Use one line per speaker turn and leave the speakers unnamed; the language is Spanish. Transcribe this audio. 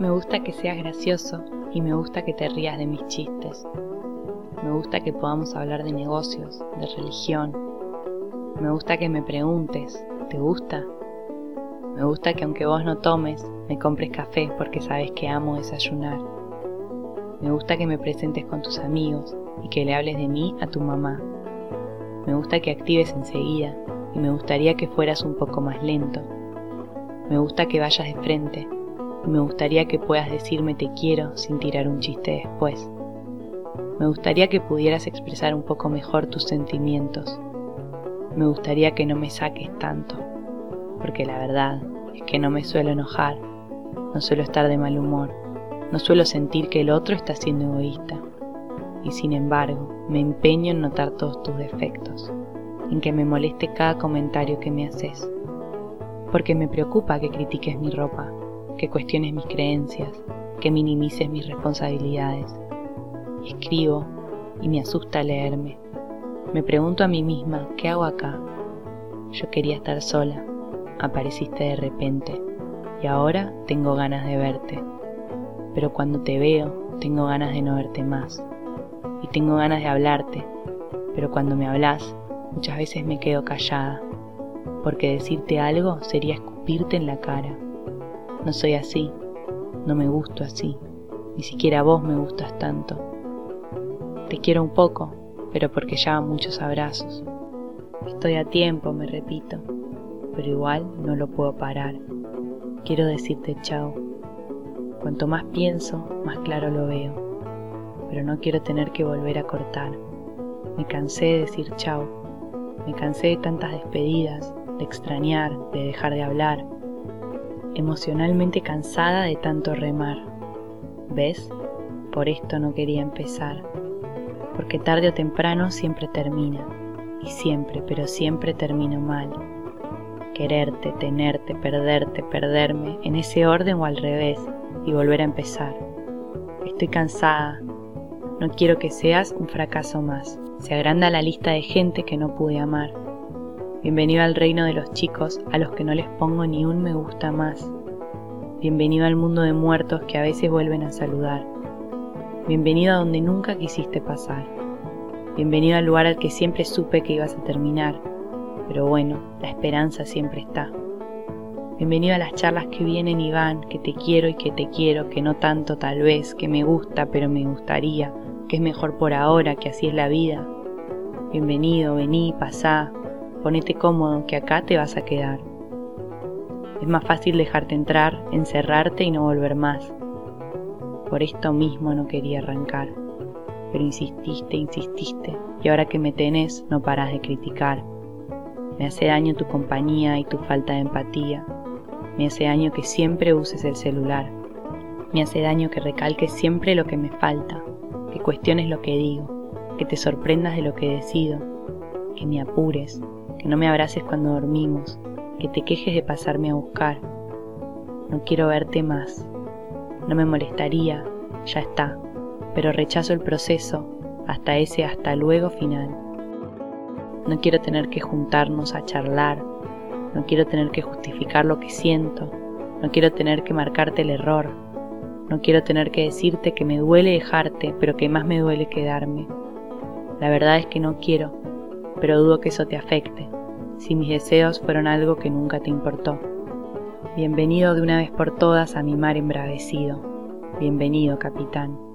Me gusta que seas gracioso y me gusta que te rías de mis chistes. Me gusta que podamos hablar de negocios, de religión. Me gusta que me preguntes, ¿te gusta? Me gusta que aunque vos no tomes, me compres café porque sabes que amo desayunar. Me gusta que me presentes con tus amigos y que le hables de mí a tu mamá. Me gusta que actives enseguida y me gustaría que fueras un poco más lento. Me gusta que vayas de frente me gustaría que puedas decirme te quiero sin tirar un chiste después. Me gustaría que pudieras expresar un poco mejor tus sentimientos. Me gustaría que no me saques tanto, porque la verdad es que no me suelo enojar, no suelo estar de mal humor, no suelo sentir que el otro está siendo egoísta. Y sin embargo, me empeño en notar todos tus defectos, en que me moleste cada comentario que me haces. Porque me preocupa que critiques mi ropa, que cuestiones mis creencias, que minimices mis responsabilidades. Escribo y me asusta leerme. Me pregunto a mí misma, ¿qué hago acá? Yo quería estar sola, apareciste de repente y ahora tengo ganas de verte. Pero cuando te veo, tengo ganas de no verte más. Y tengo ganas de hablarte, pero cuando me hablas, muchas veces me quedo callada, porque decirte algo sería escupirte en la cara. No soy así, no me gusto así, ni siquiera vos me gustas tanto. Te quiero un poco, pero porque ya muchos abrazos. Estoy a tiempo, me repito, pero igual no lo puedo parar. Quiero decirte chao. Cuanto más pienso, más claro lo veo, pero no quiero tener que volver a cortar. Me cansé de decir chao, me cansé de tantas despedidas, de extrañar, de dejar de hablar, emocionalmente cansada de tanto remar. ¿Ves? Por esto no quería empezar, porque tarde o temprano siempre termina, y siempre, pero siempre termino mal. Quererte, tenerte, perderte, perderme, en ese orden o al revés, y volver a empezar. Estoy cansada, no quiero que seas un fracaso más. Se agranda la lista de gente que no pude amar. Bienvenido al reino de los chicos a los que no les pongo ni un me gusta más. Bienvenido al mundo de muertos que a veces vuelven a saludar. Bienvenido a donde nunca quisiste pasar. Bienvenido al lugar al que siempre supe que ibas a terminar. Pero bueno, la esperanza siempre está. Bienvenido a las charlas que vienen y van, que te quiero y que te quiero, que no tanto tal vez, que me gusta pero me gustaría, que es mejor por ahora, que así es la vida. Bienvenido, vení, pasá, ponete cómodo, que acá te vas a quedar. Es más fácil dejarte entrar, encerrarte y no volver más. Por esto mismo no quería arrancar, pero insististe, insististe, y ahora que me tenés no paras de criticar. Me hace daño tu compañía y tu falta de empatía. Me hace daño que siempre uses el celular. Me hace daño que recalques siempre lo que me falta, que cuestiones lo que digo, que te sorprendas de lo que decido, que me apures, que no me abraces cuando dormimos, que te quejes de pasarme a buscar. No quiero verte más. No me molestaría, ya está, pero rechazo el proceso hasta ese hasta luego final. No quiero tener que juntarnos a charlar, no quiero tener que justificar lo que siento, no quiero tener que marcarte el error, no quiero tener que decirte que me duele dejarte, pero que más me duele quedarme. La verdad es que no quiero, pero dudo que eso te afecte, si mis deseos fueron algo que nunca te importó. Bienvenido de una vez por todas a mi mar embravecido. Bienvenido, capitán.